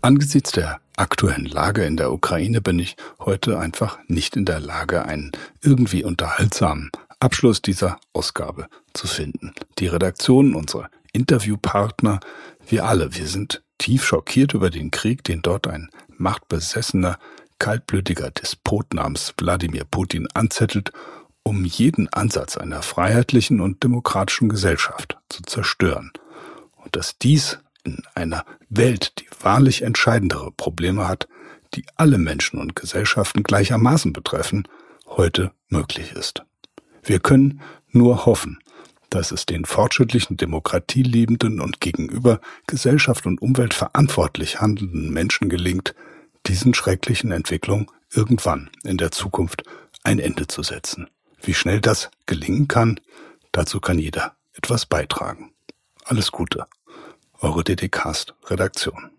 Angesichts der aktuellen Lage in der Ukraine bin ich heute einfach nicht in der Lage, einen irgendwie unterhaltsamen Abschluss dieser Ausgabe zu finden. Die Redaktion, unsere Interviewpartner, wir alle, wir sind tief schockiert über den Krieg, den dort ein machtbesessener, kaltblütiger Despot namens Wladimir Putin anzettelt, um jeden Ansatz einer freiheitlichen und demokratischen Gesellschaft zu zerstören. Und dass dies in einer Welt, die wahrlich entscheidendere Probleme hat, die alle Menschen und Gesellschaften gleichermaßen betreffen, heute möglich ist. Wir können nur hoffen, dass es den fortschrittlichen, demokratieliebenden und gegenüber Gesellschaft und Umwelt verantwortlich handelnden Menschen gelingt, diesen schrecklichen Entwicklungen irgendwann in der Zukunft ein Ende zu setzen. Wie schnell das gelingen kann, dazu kann jeder etwas beitragen. Alles Gute eure DDcast Redaktion.